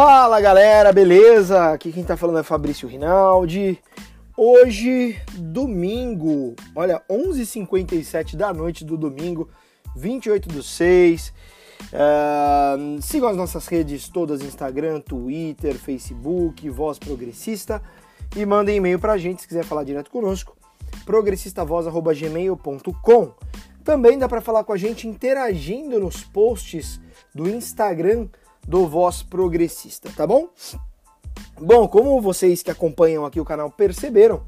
Fala galera, beleza? Aqui quem tá falando é Fabrício Rinaldi. Hoje, domingo, olha, 11h57 da noite do domingo, 28 do 6. Uh, sigam as nossas redes todas: Instagram, Twitter, Facebook, Voz Progressista. E mandem e-mail pra gente se quiser falar direto conosco, progressistavoz.gmail.com. Também dá para falar com a gente interagindo nos posts do Instagram do Voz Progressista, tá bom? Bom, como vocês que acompanham aqui o canal perceberam,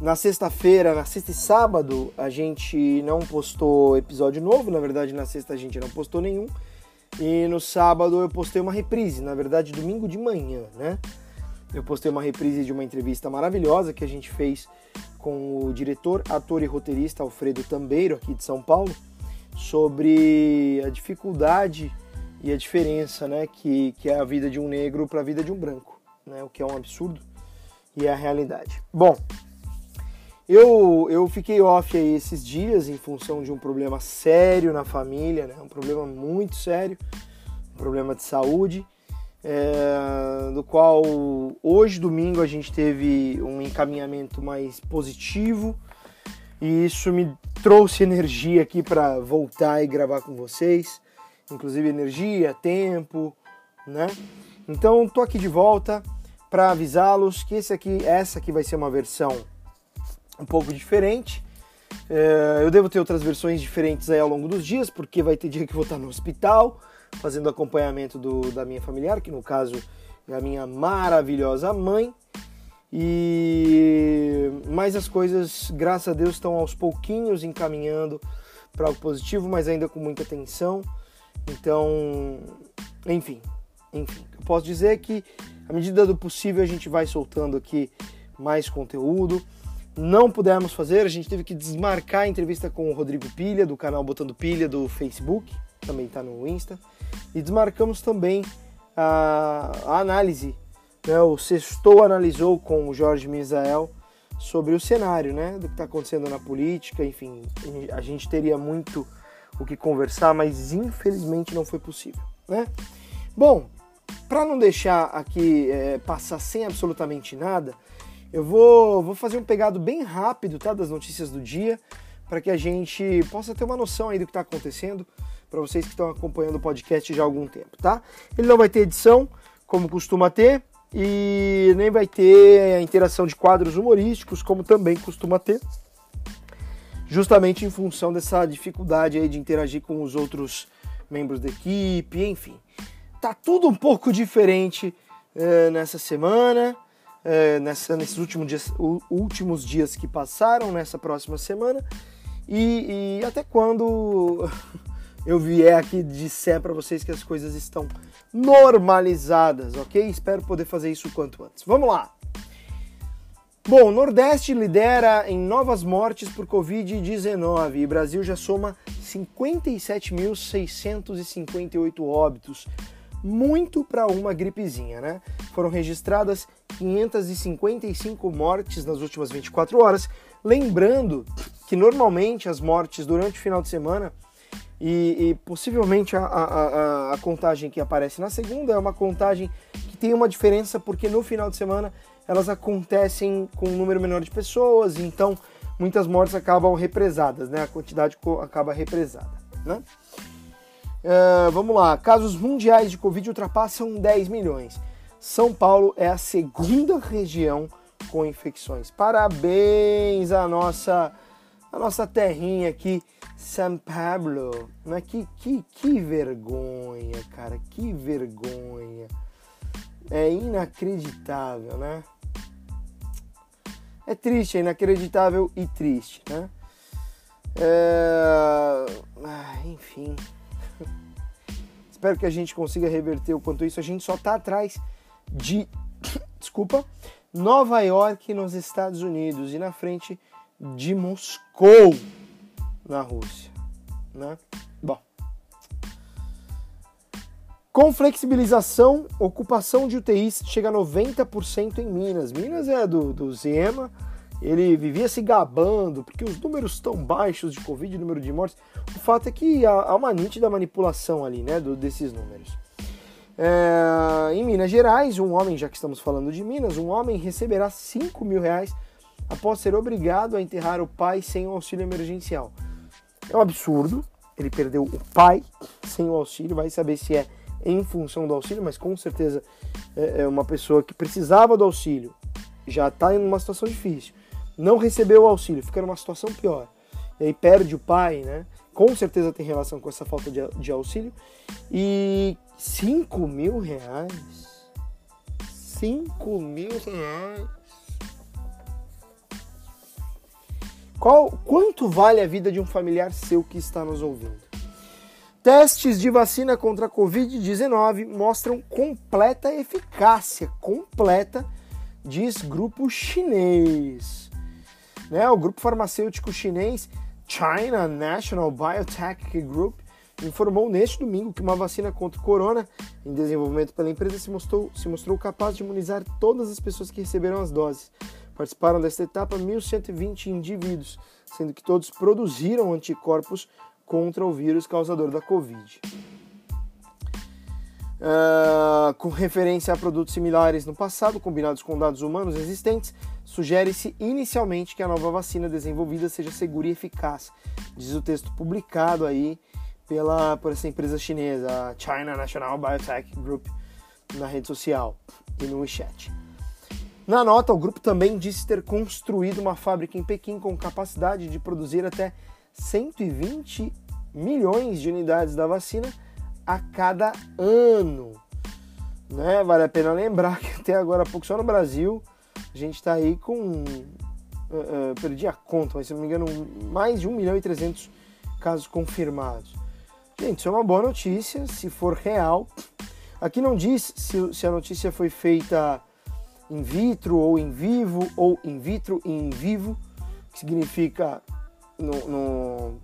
na sexta-feira, na sexta e sábado, a gente não postou episódio novo, na verdade na sexta a gente não postou nenhum. E no sábado eu postei uma reprise, na verdade domingo de manhã, né? Eu postei uma reprise de uma entrevista maravilhosa que a gente fez com o diretor, ator e roteirista Alfredo Tambeiro, aqui de São Paulo, sobre a dificuldade e a diferença né, que, que é a vida de um negro para a vida de um branco, né, o que é um absurdo e é a realidade. Bom, eu, eu fiquei off aí esses dias em função de um problema sério na família, né, um problema muito sério, um problema de saúde, é, do qual hoje, domingo, a gente teve um encaminhamento mais positivo e isso me trouxe energia aqui para voltar e gravar com vocês inclusive energia, tempo, né? Então tô aqui de volta para avisá-los que esse aqui, essa aqui vai ser uma versão um pouco diferente. É, eu devo ter outras versões diferentes aí ao longo dos dias, porque vai ter dia que eu vou estar no hospital fazendo acompanhamento do, da minha familiar, que no caso é a minha maravilhosa mãe. E mas as coisas, graças a Deus, estão aos pouquinhos encaminhando para algo positivo, mas ainda com muita atenção. Então, enfim, enfim, eu posso dizer que à medida do possível a gente vai soltando aqui mais conteúdo. Não pudemos fazer, a gente teve que desmarcar a entrevista com o Rodrigo Pilha, do canal Botando Pilha do Facebook, também está no Insta, e desmarcamos também a, a análise, né, o Sextou analisou com o Jorge Misael sobre o cenário né, do que está acontecendo na política, enfim, a gente teria muito o que conversar, mas infelizmente não foi possível, né? Bom, para não deixar aqui é, passar sem absolutamente nada, eu vou, vou fazer um pegado bem rápido tá, das notícias do dia, para que a gente possa ter uma noção aí do que está acontecendo, para vocês que estão acompanhando o podcast já há algum tempo, tá? Ele não vai ter edição, como costuma ter, e nem vai ter a interação de quadros humorísticos, como também costuma ter justamente em função dessa dificuldade aí de interagir com os outros membros da equipe, enfim. Tá tudo um pouco diferente é, nessa semana, é, nessa, nesses últimos dias, últimos dias que passaram, nessa próxima semana, e, e até quando eu vier aqui disser para vocês que as coisas estão normalizadas, ok? Espero poder fazer isso o quanto antes. Vamos lá! Bom, Nordeste lidera em novas mortes por Covid-19 e Brasil já soma 57.658 óbitos, muito para uma gripezinha, né? Foram registradas 555 mortes nas últimas 24 horas, lembrando que normalmente as mortes durante o final de semana e, e possivelmente a, a, a, a contagem que aparece na segunda é uma contagem que tem uma diferença porque no final de semana elas acontecem com um número menor de pessoas, então muitas mortes acabam represadas, né? A quantidade acaba represada, né? Uh, vamos lá, casos mundiais de Covid ultrapassam 10 milhões. São Paulo é a segunda região com infecções. Parabéns à nossa, à nossa terrinha aqui, São Paulo. Né? Que, que, que vergonha, cara, que vergonha. É inacreditável, né? É triste, é inacreditável e triste, né? É... Ah, enfim. Espero que a gente consiga reverter o quanto isso. A gente só tá atrás de. Desculpa. Nova York nos Estados Unidos e na frente de Moscou na Rússia, né? Com flexibilização, ocupação de UTIs chega a 90% em Minas. Minas é do, do Zema, ele vivia se gabando porque os números estão baixos de Covid, número de mortes. O fato é que há uma nítida manipulação ali, né, do, desses números. É, em Minas Gerais, um homem, já que estamos falando de Minas, um homem receberá 5 mil reais após ser obrigado a enterrar o pai sem o auxílio emergencial. É um absurdo, ele perdeu o pai sem o auxílio, vai saber se é em função do auxílio, mas com certeza é, é uma pessoa que precisava do auxílio, já está em uma situação difícil, não recebeu o auxílio, fica numa situação pior, e aí perde o pai, né? Com certeza tem relação com essa falta de, de auxílio. E 5 mil reais? 5 mil reais? Qual, quanto vale a vida de um familiar seu que está nos ouvindo? Testes de vacina contra a Covid-19 mostram completa eficácia, completa, diz grupo chinês. Né? O grupo farmacêutico chinês China National Biotech Group informou neste domingo que uma vacina contra o corona, em desenvolvimento pela empresa, se mostrou, se mostrou capaz de imunizar todas as pessoas que receberam as doses. Participaram desta etapa 1.120 indivíduos, sendo que todos produziram anticorpos contra o vírus causador da Covid. Uh, com referência a produtos similares no passado, combinados com dados humanos existentes, sugere-se inicialmente que a nova vacina desenvolvida seja segura e eficaz, diz o texto publicado aí pela, por essa empresa chinesa, a China National Biotech Group, na rede social e no WeChat. Na nota, o grupo também disse ter construído uma fábrica em Pequim com capacidade de produzir até 120 milhões de unidades da vacina a cada ano. Né? Vale a pena lembrar que até agora pouco, só no Brasil, a gente está aí com. Uh, uh, perdi a conta, mas se não me engano, mais de 1 milhão e 300 casos confirmados. Gente, isso é uma boa notícia, se for real. Aqui não diz se, se a notícia foi feita in vitro ou em vivo, ou in vitro e in vivo, que significa no, no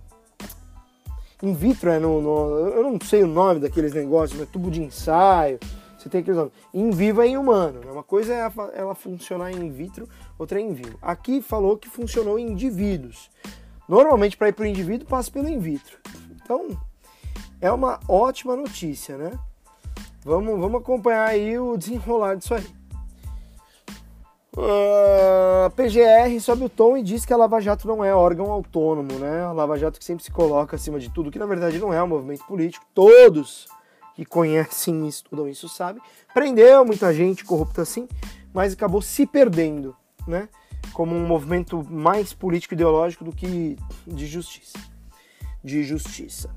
in vitro é no, no, Eu não sei o nome daqueles negócios, é tubo de ensaio. Você tem aqueles nomes. In vivo é em humano. Né? Uma coisa é ela funcionar in vitro, outra é in vivo. Aqui falou que funcionou em indivíduos. Normalmente, para ir para o indivíduo, passa pelo in vitro. Então, é uma ótima notícia, né? Vamos, vamos acompanhar aí o desenrolar disso aí. A PGR sobe o tom e diz que a Lava Jato não é órgão autônomo, né? A Lava Jato que sempre se coloca acima de tudo, que na verdade não é um movimento político. Todos que conhecem e estudam isso sabem. Prendeu muita gente corrupta assim, mas acabou se perdendo, né? Como um movimento mais político ideológico do que de justiça. De justiça.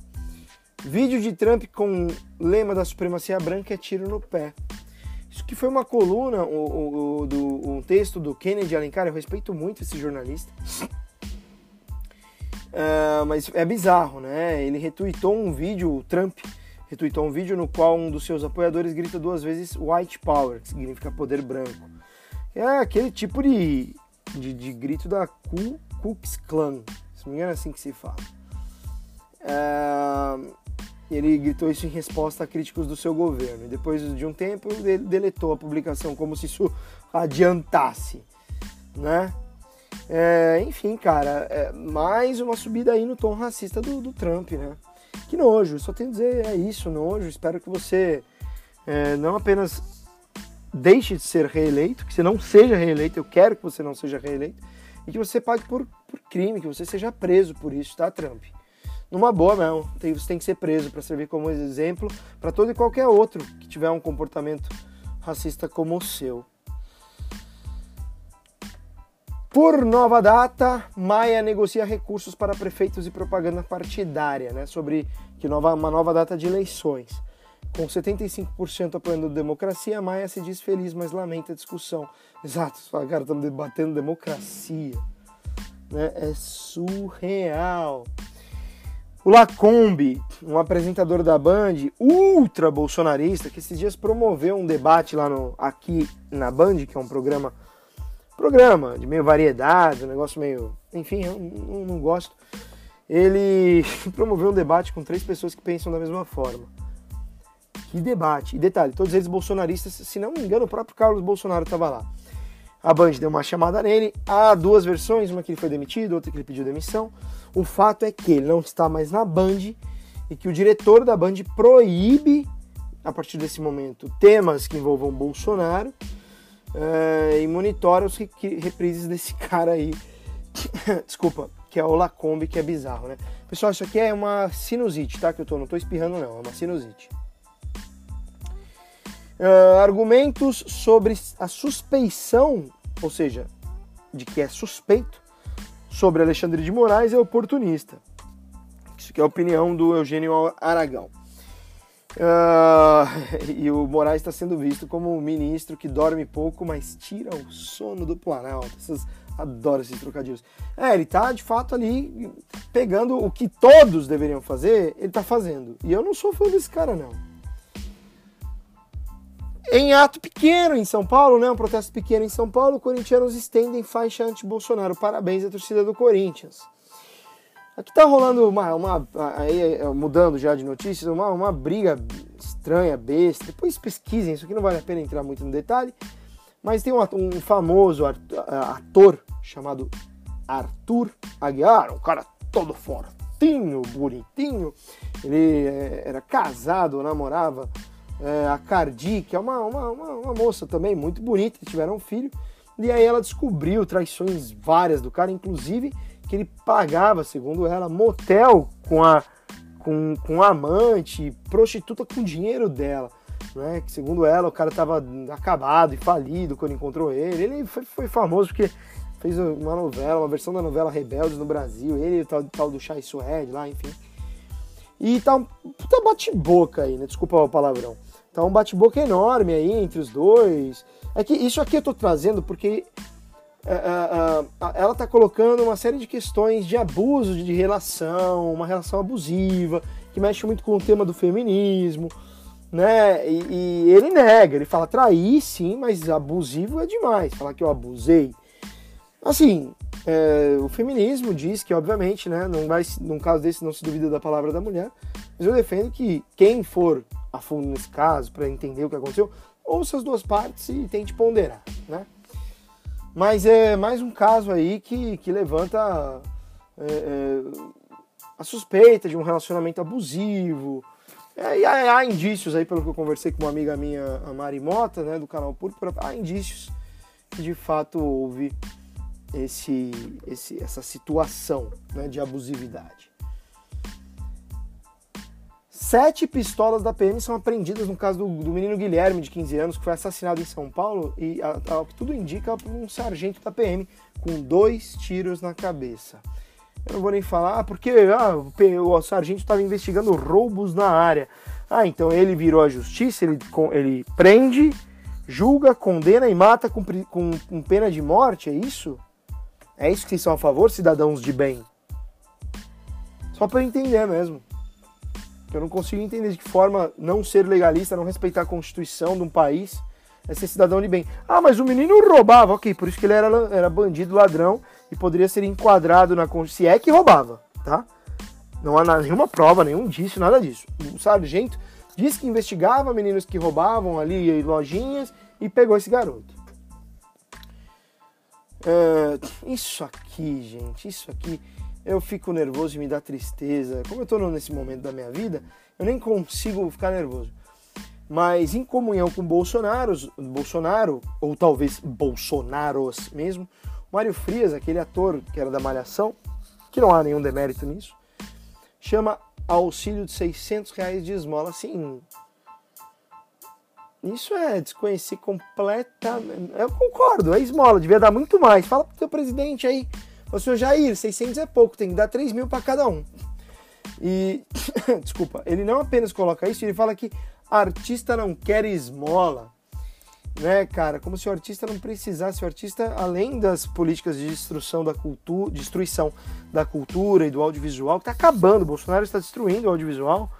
Vídeo de Trump com lema da supremacia branca é tiro no pé. Isso que foi uma coluna, o, o, do, um texto do Kennedy Alencar, eu respeito muito esse jornalista. Uh, mas é bizarro, né? Ele retweetou um vídeo, o Trump retweetou um vídeo no qual um dos seus apoiadores grita duas vezes White Power, que significa poder branco. É aquele tipo de, de, de grito da Ku Klux Klan, se não me engano é assim que se fala. Uh, ele gritou isso em resposta a críticos do seu governo. E depois de um tempo, ele deletou a publicação como se isso adiantasse, né? É, enfim, cara, é mais uma subida aí no tom racista do, do, Trump, né? Que nojo, só tenho a dizer, é isso, nojo. Espero que você é, não apenas deixe de ser reeleito, que você não seja reeleito, eu quero que você não seja reeleito, e que você pague por, por crime, que você seja preso por isso, tá, Trump? Numa boa não. Tem, você tem que ser preso para servir como exemplo para todo e qualquer outro que tiver um comportamento racista como o seu. Por nova data, Maia negocia recursos para prefeitos e propaganda partidária, né? Sobre que nova, uma nova data de eleições. Com 75% apoiando a democracia, Maia se diz feliz, mas lamenta a discussão. Exato, cara, estamos debatendo democracia. Né? É surreal. O Lacombe, um apresentador da Band, ultra bolsonarista, que esses dias promoveu um debate lá no aqui na Band, que é um programa programa de meio variedade, um negócio meio, enfim, eu não, não gosto. Ele promoveu um debate com três pessoas que pensam da mesma forma. Que debate! E detalhe, todos eles bolsonaristas, se não me engano, o próprio Carlos Bolsonaro estava lá. A Band deu uma chamada nele, há duas versões, uma que ele foi demitido, outra que ele pediu demissão. O fato é que ele não está mais na Band e que o diretor da Band proíbe a partir desse momento, temas que envolvam Bolsonaro é, e monitora os reprises desse cara aí. Desculpa, que é o Lacombe, que é bizarro, né? Pessoal, isso aqui é uma sinusite, tá? Que eu tô, não tô espirrando, não, é uma sinusite. Uh, argumentos sobre a suspeição, ou seja, de que é suspeito, sobre Alexandre de Moraes é oportunista. Isso que é a opinião do Eugênio Aragão. Uh, e o Moraes está sendo visto como um ministro que dorme pouco, mas tira o sono do Planalto. Essas, adoro esses trocadilhos. É, ele tá de fato ali pegando o que todos deveriam fazer, ele tá fazendo. E eu não sou fã desse cara, não. Em ato pequeno em São Paulo, né? Um protesto pequeno em São Paulo, corintianos estendem faixa anti-Bolsonaro. Parabéns à torcida do Corinthians. Aqui tá rolando uma, uma aí, é, mudando já de notícias, uma, uma briga estranha, besta. Depois pesquisem, isso aqui não vale a pena entrar muito no detalhe. Mas tem um, um famoso ator chamado Arthur Aguiar, um cara todo fortinho, bonitinho. Ele é, era casado, namorava é, a Cardi, que é uma, uma, uma, uma moça também muito bonita, tiveram um filho. E aí ela descobriu traições várias do cara, inclusive que ele pagava, segundo ela, motel com a com, com a amante, prostituta com dinheiro dela. Né? Que segundo ela, o cara estava acabado e falido quando encontrou ele. Ele foi, foi, famoso porque fez uma novela, uma versão da novela Rebeldes no Brasil, ele e o tal, tal do Chai Suede lá, enfim. E tá um puta bate-boca aí, né? Desculpa o palavrão. Tá um bate-boca enorme aí entre os dois. É que isso aqui eu tô trazendo porque é, é, é, ela está colocando uma série de questões de abuso de relação, uma relação abusiva, que mexe muito com o tema do feminismo, né? E, e ele nega, ele fala trair sim, mas abusivo é demais, falar que eu abusei. Assim, é, o feminismo diz que, obviamente, né, não vai, num caso desse não se duvida da palavra da mulher, mas eu defendo que quem for a fundo nesse caso para entender o que aconteceu, ouça as duas partes e tente ponderar, né? Mas é mais um caso aí que, que levanta é, é, a suspeita de um relacionamento abusivo. É, e há, há, indícios aí, pelo que eu conversei com uma amiga minha, a Mari Mota, né, do canal Púrpura, há indícios que de fato houve esse, esse, essa situação né, de abusividade. Sete pistolas da PM são apreendidas no caso do, do, menino Guilherme, de 15 anos, que foi assassinado em São Paulo e, ao que tudo indica, por um sargento da PM com dois tiros na cabeça. Eu não vou nem falar, ah, porque ah, o, o sargento estava investigando roubos na área. Ah, então ele virou a justiça, ele, ele prende, julga, condena e mata com, com, com pena de morte, é isso? É isso que são a favor, cidadãos de bem? Só para entender mesmo. Eu não consigo entender de que forma não ser legalista, não respeitar a Constituição de um país, é ser cidadão de bem. Ah, mas o menino roubava, ok, por isso que ele era, era bandido, ladrão e poderia ser enquadrado na Constituição, se é que roubava, tá? Não há nenhuma prova, nenhum indício, nada disso. O sargento disse que investigava meninos que roubavam ali em lojinhas e pegou esse garoto. É, isso aqui, gente, isso aqui eu fico nervoso e me dá tristeza. Como eu estou nesse momento da minha vida, eu nem consigo ficar nervoso. Mas em comunhão com Bolsonaro, Bolsonaro ou talvez Bolsonaros mesmo, Mário Frias, aquele ator que era da Malhação, que não há nenhum demérito nisso, chama auxílio de 600 reais de esmola. Assim, isso é desconhecer completamente. Eu concordo, é esmola, devia dar muito mais. Fala pro teu presidente aí Ô, senhor Jair, 600 é pouco, tem que dar 3 mil para cada um. E, desculpa, ele não apenas coloca isso, ele fala que artista não quer esmola. Né, cara? Como se o artista não precisasse. O artista, além das políticas de destruição da cultura, destruição da cultura e do audiovisual, que está acabando, o Bolsonaro está destruindo o audiovisual.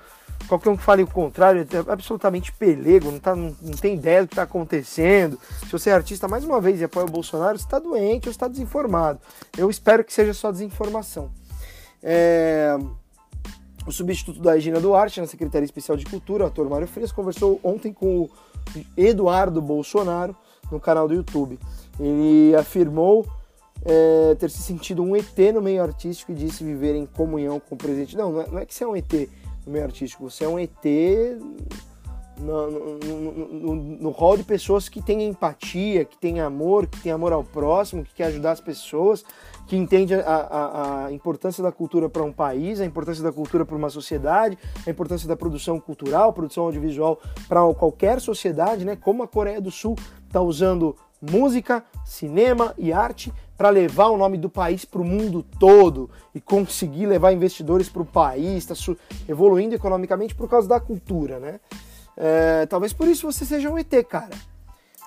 Qualquer um que fale o contrário é absolutamente pelego, não, tá, não, não tem ideia do que está acontecendo. Se você é artista, mais uma vez, e apoia o Bolsonaro, você está doente ou está desinformado. Eu espero que seja só desinformação. É... O substituto da Regina Duarte, na Secretaria Especial de Cultura, o ator Mário Frias, conversou ontem com o Eduardo Bolsonaro no canal do YouTube. Ele afirmou é, ter se sentido um ET no meio artístico e disse viver em comunhão com o presidente. Não, não é, não é que você é um ET, no meio artístico. Você é um ET no, no, no, no hall de pessoas que têm empatia, que têm amor, que têm amor ao próximo, que quer ajudar as pessoas, que entende a, a, a importância da cultura para um país, a importância da cultura para uma sociedade, a importância da produção cultural, produção audiovisual para qualquer sociedade, né? Como a Coreia do Sul está usando música, cinema e arte para levar o nome do país para o mundo todo e conseguir levar investidores para o país, está evoluindo economicamente por causa da cultura, né? É, talvez por isso você seja um ET, cara.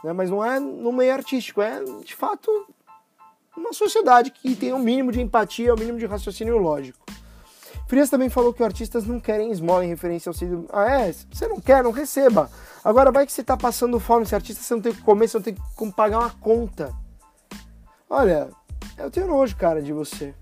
Né? Mas não é no meio artístico, é de fato uma sociedade que tem o um mínimo de empatia, o um mínimo de raciocínio lógico. Frias também falou que artistas não querem esmola em referência ao Cid. Ah, é? Você não quer, não receba. Agora vai que você tá passando fome, esse artista você não tem que comer, você não tem que pagar uma conta. Olha, eu tenho nojo, cara, de você.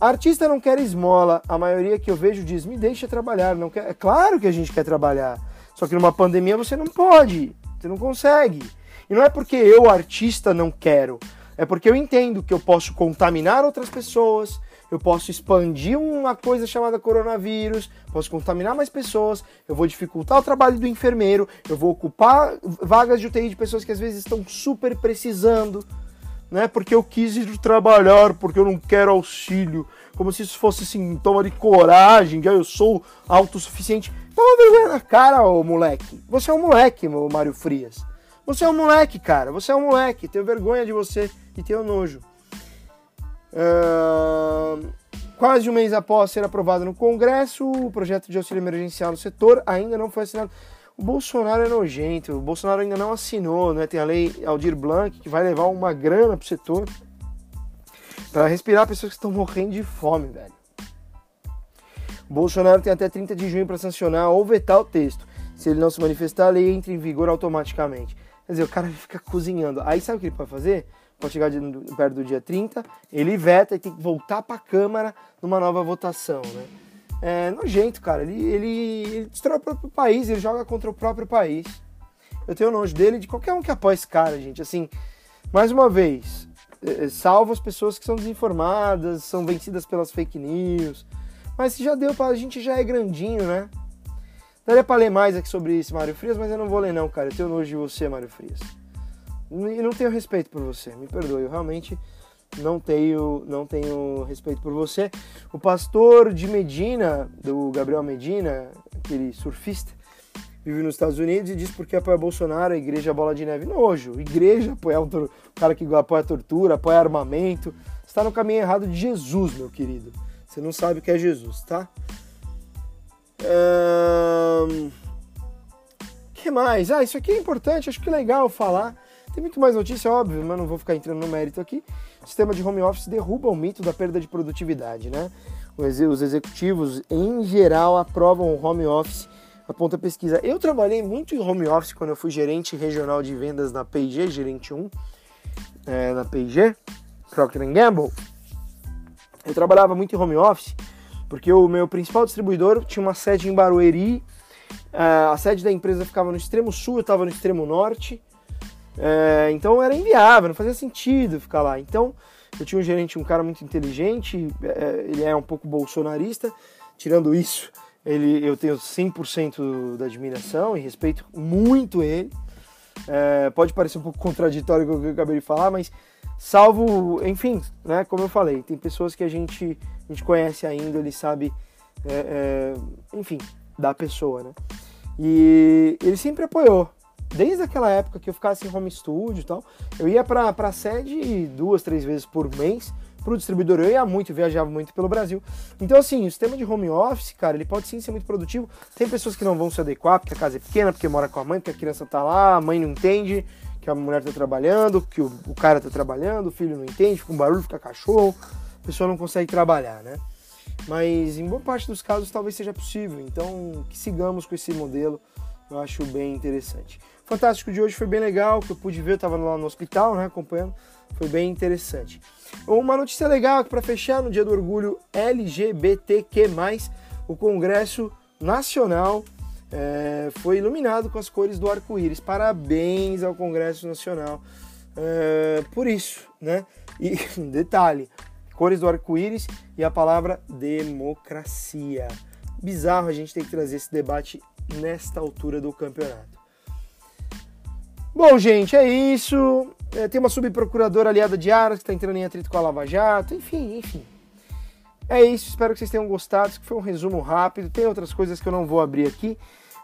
Artista não quer esmola. A maioria que eu vejo diz: me deixa trabalhar. Não quer... É claro que a gente quer trabalhar. Só que numa pandemia você não pode. Você não consegue. E não é porque eu, artista, não quero. É porque eu entendo que eu posso contaminar outras pessoas, eu posso expandir uma coisa chamada coronavírus, posso contaminar mais pessoas, eu vou dificultar o trabalho do enfermeiro, eu vou ocupar vagas de UTI de pessoas que às vezes estão super precisando né? Porque eu quis ir trabalhar, porque eu não quero auxílio. Como se isso fosse sintoma de coragem, que eu sou autossuficiente. Toma vergonha na cara, ô moleque. Você é um moleque, meu Mário Frias. Você é um moleque, cara. Você é um moleque. Tenho vergonha de você e tenho nojo. Quase um mês após ser aprovado no Congresso, o projeto de auxílio emergencial no setor ainda não foi assinado. O Bolsonaro é nojento, o Bolsonaro ainda não assinou, né? Tem a lei Aldir Blanc que vai levar uma grana pro setor para respirar pessoas que estão morrendo de fome, velho. O Bolsonaro tem até 30 de junho para sancionar ou vetar o texto. Se ele não se manifestar, a lei entra em vigor automaticamente. Quer dizer, o cara fica cozinhando. Aí sabe o que ele pode fazer? Pode chegar de, perto do dia 30, ele veta e tem que voltar para a Câmara numa nova votação, né? é, nojento, cara. Ele, ele, ele destrói o próprio país, ele joga contra o próprio país. Eu tenho nojo dele de qualquer um que apoia esse cara, gente. Assim, mais uma vez, é, é, salvo as pessoas que são desinformadas, são vencidas pelas fake news. Mas se já deu pra. A gente já é grandinho, né? Daria pra ler mais aqui sobre isso, Mário Frias, mas eu não vou ler, não, cara. Eu tenho nojo de você, Mário Frias. E não tenho respeito por você, me perdoe. Eu realmente não tenho, não tenho respeito por você. O pastor de Medina, do Gabriel Medina, aquele surfista, vive nos Estados Unidos e diz porque apoia Bolsonaro, a igreja bola de neve. Nojo, igreja apoia o cara que apoia a tortura, apoia armamento. Está no caminho errado de Jesus, meu querido. Você não sabe o que é Jesus, tá? Um... que mais? Ah, isso aqui é importante, acho que é legal falar. Tem muito mais notícia, óbvio, mas não vou ficar entrando no mérito aqui. O sistema de home office derruba o mito da perda de produtividade, né? Os executivos, em geral, aprovam o home office, aponta a pesquisa. Eu trabalhei muito em home office quando eu fui gerente regional de vendas na P&G, gerente 1, é, na P&G, Procter Gamble. Eu trabalhava muito em home office, porque o meu principal distribuidor tinha uma sede em Barueri, a sede da empresa ficava no extremo sul, eu estava no extremo norte, é, então era inviável, não fazia sentido ficar lá. Então eu tinha um gerente, um cara muito inteligente, é, ele é um pouco bolsonarista. Tirando isso, ele, eu tenho 100% da admiração e respeito muito ele. É, pode parecer um pouco contraditório com o que eu acabei de falar, mas salvo, enfim, né, como eu falei, tem pessoas que a gente, a gente conhece ainda, ele sabe, é, é, enfim, da pessoa, né? E ele sempre apoiou, desde aquela época que eu ficava em home studio e tal, eu ia para a sede duas, três vezes por mês para o distribuidor. Eu ia muito, viajava muito pelo Brasil. Então, assim, o sistema de home office, cara, ele pode sim ser muito produtivo. Tem pessoas que não vão se adequar porque a casa é pequena, porque mora com a mãe, porque a criança tá lá, a mãe não entende que a mulher tá trabalhando, que o, o cara tá trabalhando, o filho não entende, fica um barulho, fica cachorro, a pessoa não consegue trabalhar, né? Mas em boa parte dos casos talvez seja possível. Então, que sigamos com esse modelo, eu acho bem interessante. Fantástico de hoje foi bem legal, que eu pude ver, eu estava lá no hospital, né, acompanhando, foi bem interessante. Uma notícia legal para fechar no Dia do Orgulho LGBTQ+, o Congresso Nacional é, foi iluminado com as cores do arco-íris. Parabéns ao Congresso Nacional é, por isso, né? E detalhe, cores do arco-íris e a palavra democracia. Bizarro a gente ter que trazer esse debate nesta altura do campeonato. Bom, gente, é isso. É, tem uma subprocuradora aliada de Aras que está entrando em atrito com a Lava Jato. Enfim, enfim. É isso. Espero que vocês tenham gostado. Isso foi um resumo rápido. Tem outras coisas que eu não vou abrir aqui.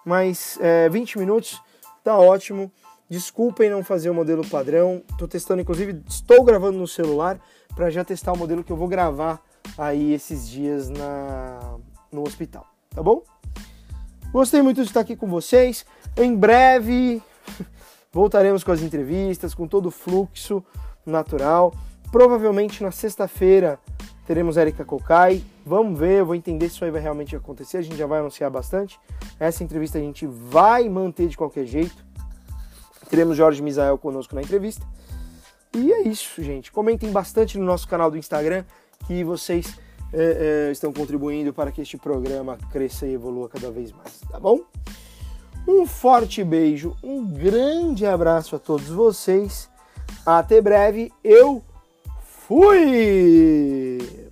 Mas é, 20 minutos tá ótimo. Desculpem não fazer o modelo padrão. Estou testando, inclusive, estou gravando no celular para já testar o modelo que eu vou gravar aí esses dias na, no hospital. Tá bom? Gostei muito de estar aqui com vocês. Em breve Voltaremos com as entrevistas, com todo o fluxo natural. Provavelmente na sexta-feira teremos Erika Kokai. Vamos ver, eu vou entender se isso aí vai realmente acontecer. A gente já vai anunciar bastante. Essa entrevista a gente vai manter de qualquer jeito. Teremos Jorge Misael conosco na entrevista. E é isso, gente. Comentem bastante no nosso canal do Instagram que vocês é, é, estão contribuindo para que este programa cresça e evolua cada vez mais, tá bom? Um forte beijo, um grande abraço a todos vocês. Até breve, eu fui!